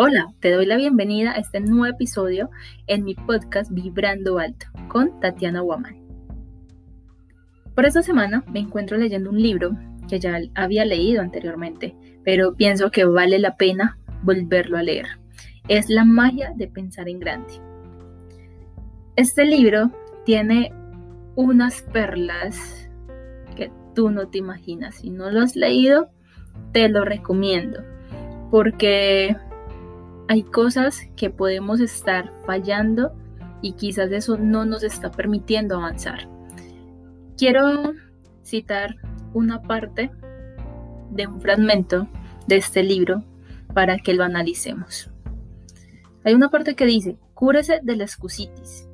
Hola, te doy la bienvenida a este nuevo episodio en mi podcast Vibrando Alto con Tatiana Waman. Por esta semana me encuentro leyendo un libro que ya había leído anteriormente, pero pienso que vale la pena volverlo a leer. Es La magia de pensar en grande. Este libro tiene unas perlas que tú no te imaginas. Si no lo has leído, te lo recomiendo porque hay cosas que podemos estar fallando y quizás eso no nos está permitiendo avanzar. Quiero citar una parte de un fragmento de este libro para que lo analicemos. Hay una parte que dice, cúrese de la excusitis,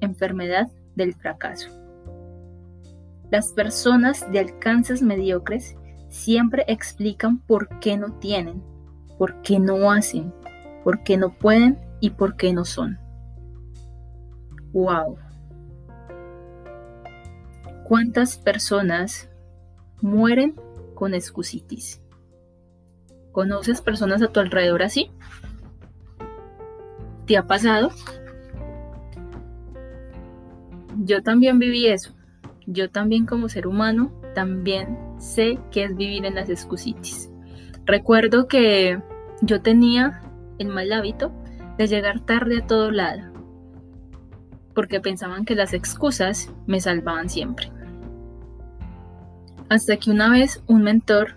enfermedad del fracaso. Las personas de alcances mediocres siempre explican por qué no tienen, por qué no hacen, por qué no pueden y por qué no son. ¡Wow! ¿Cuántas personas mueren con excusitis? ¿Conoces personas a tu alrededor así? ¿Te ha pasado? Yo también viví eso. Yo también como ser humano también sé qué es vivir en las excusitis. Recuerdo que yo tenía el mal hábito de llegar tarde a todo lado, porque pensaban que las excusas me salvaban siempre. Hasta que una vez un mentor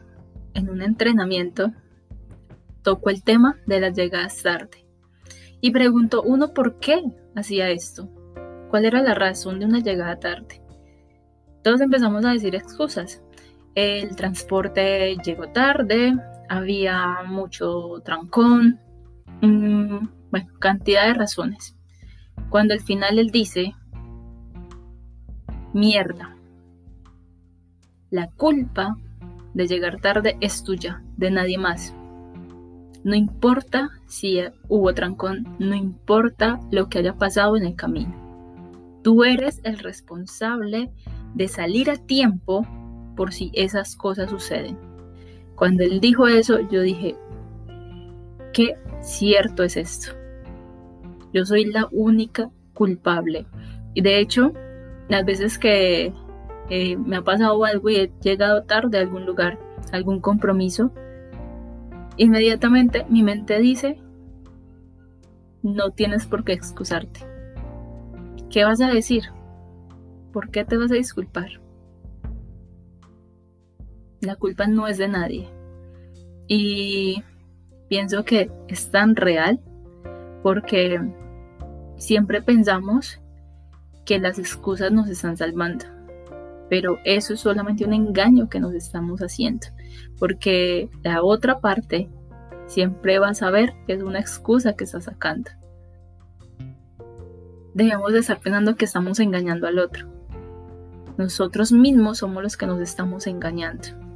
en un entrenamiento tocó el tema de las llegadas tarde y preguntó uno por qué hacía esto, cuál era la razón de una llegada tarde. Todos empezamos a decir excusas. El transporte llegó tarde, había mucho trancón, Mm, bueno, cantidad de razones. Cuando al final él dice, mierda, la culpa de llegar tarde es tuya, de nadie más. No importa si hubo trancón, no importa lo que haya pasado en el camino. Tú eres el responsable de salir a tiempo por si esas cosas suceden. Cuando él dijo eso, yo dije, qué cierto es esto. Yo soy la única culpable. Y de hecho, las veces que eh, me ha pasado algo y he llegado tarde a algún lugar, algún compromiso, inmediatamente mi mente dice, no tienes por qué excusarte. ¿Qué vas a decir? ¿Por qué te vas a disculpar? La culpa no es de nadie. Y pienso que es tan real porque siempre pensamos que las excusas nos están salvando, pero eso es solamente un engaño que nos estamos haciendo, porque la otra parte siempre va a saber que es una excusa que está sacando. Debemos de estar pensando que estamos engañando al otro. Nosotros mismos somos los que nos estamos engañando.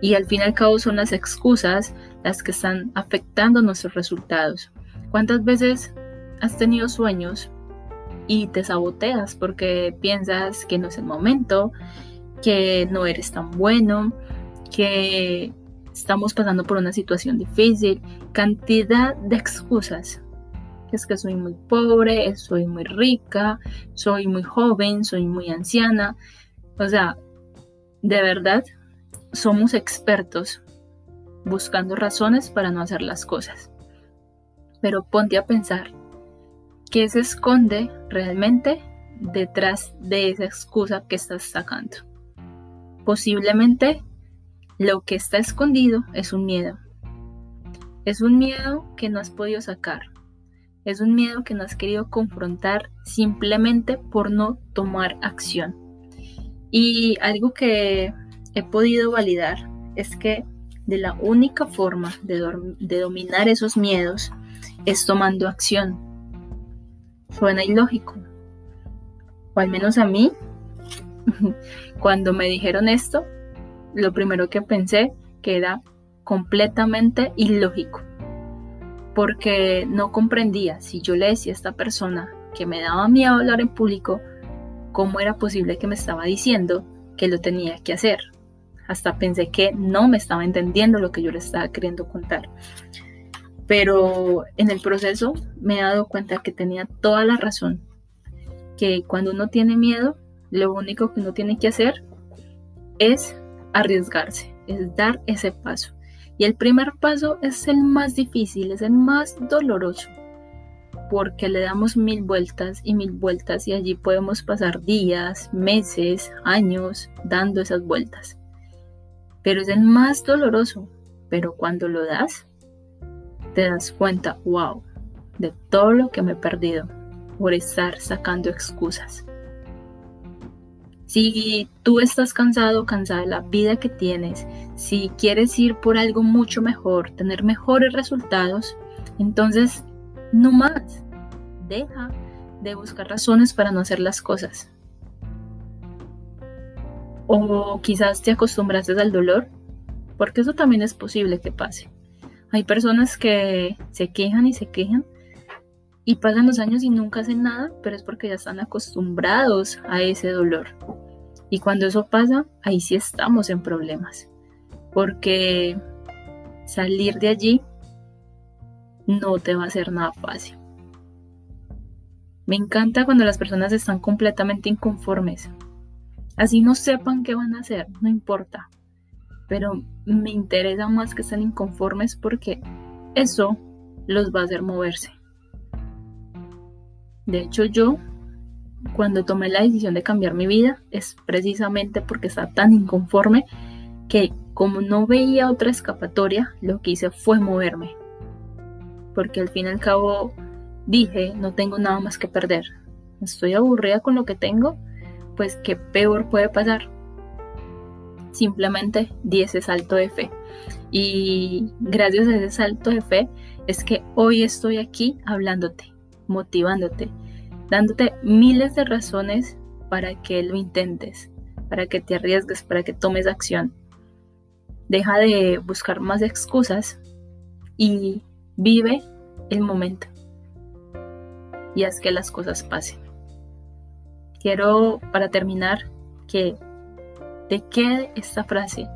Y al fin y al cabo son las excusas las que están afectando nuestros resultados. ¿Cuántas veces has tenido sueños y te saboteas porque piensas que no es el momento, que no eres tan bueno, que estamos pasando por una situación difícil, cantidad de excusas. Es que soy muy pobre, soy muy rica, soy muy joven, soy muy anciana. O sea, de verdad somos expertos buscando razones para no hacer las cosas. Pero ponte a pensar, ¿qué se esconde realmente detrás de esa excusa que estás sacando? Posiblemente lo que está escondido es un miedo. Es un miedo que no has podido sacar. Es un miedo que no has querido confrontar simplemente por no tomar acción. Y algo que he podido validar es que de la única forma de, dominar esos miedos es tomando acción. Suena ilógico. O al menos a mí, cuando me dijeron esto, lo primero que pensé que era completamente ilógico. Porque no comprendía si yo le decía a esta persona que me daba miedo hablar en público, cómo era posible que me estaba diciendo que lo tenía que hacer hasta pensé que no me estaba entendiendo lo que yo le estaba queriendo contar. Pero en el proceso me he dado cuenta que tenía toda la razón, que cuando uno tiene miedo, lo único que uno tiene que hacer es arriesgarse, es dar ese paso. Y el primer paso es el más difícil, es el más doloroso, porque le damos mil vueltas y mil vueltas y allí podemos pasar días, meses, años dando esas vueltas. Pero es el más doloroso, pero cuando lo das, te das cuenta, wow, de todo lo que me he perdido por estar sacando excusas. Si tú estás cansado, cansada de la vida que tienes, si quieres ir por algo mucho mejor, tener mejores resultados, entonces no más. Deja de buscar razones para no hacer las cosas. O quizás te acostumbraste al dolor, porque eso también es posible que pase. Hay personas que se quejan y se quejan y pasan los años y nunca hacen nada, pero es porque ya están acostumbrados a ese dolor. Y cuando eso pasa, ahí sí estamos en problemas, porque salir de allí no te va a ser nada fácil. Me encanta cuando las personas están completamente inconformes. Así no sepan qué van a hacer, no importa. Pero me interesa más que estén inconformes porque eso los va a hacer moverse. De hecho, yo, cuando tomé la decisión de cambiar mi vida, es precisamente porque estaba tan inconforme que como no veía otra escapatoria, lo que hice fue moverme. Porque al fin y al cabo dije, no tengo nada más que perder. Estoy aburrida con lo que tengo, pues qué peor puede pasar. Simplemente di ese salto de fe. Y gracias a ese salto de fe es que hoy estoy aquí hablándote motivándote, dándote miles de razones para que lo intentes, para que te arriesgues, para que tomes acción. Deja de buscar más excusas y vive el momento y haz que las cosas pasen. Quiero, para terminar, que te quede esta frase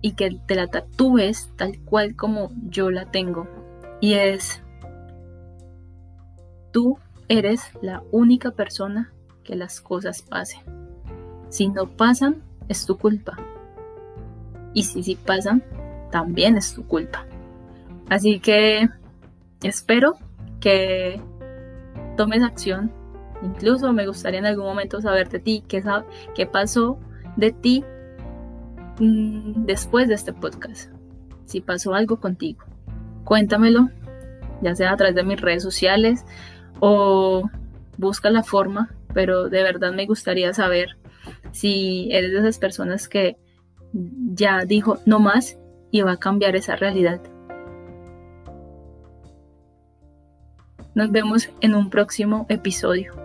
y que te la tatúes tal cual como yo la tengo. Y es, Tú eres la única persona que las cosas pasen. Si no pasan, es tu culpa. Y si sí pasan, también es tu culpa. Así que espero que tomes acción. Incluso me gustaría en algún momento saber de ti, qué, qué pasó de ti mm, después de este podcast. Si pasó algo contigo, cuéntamelo, ya sea a través de mis redes sociales o busca la forma, pero de verdad me gustaría saber si eres de esas personas que ya dijo no más y va a cambiar esa realidad. Nos vemos en un próximo episodio.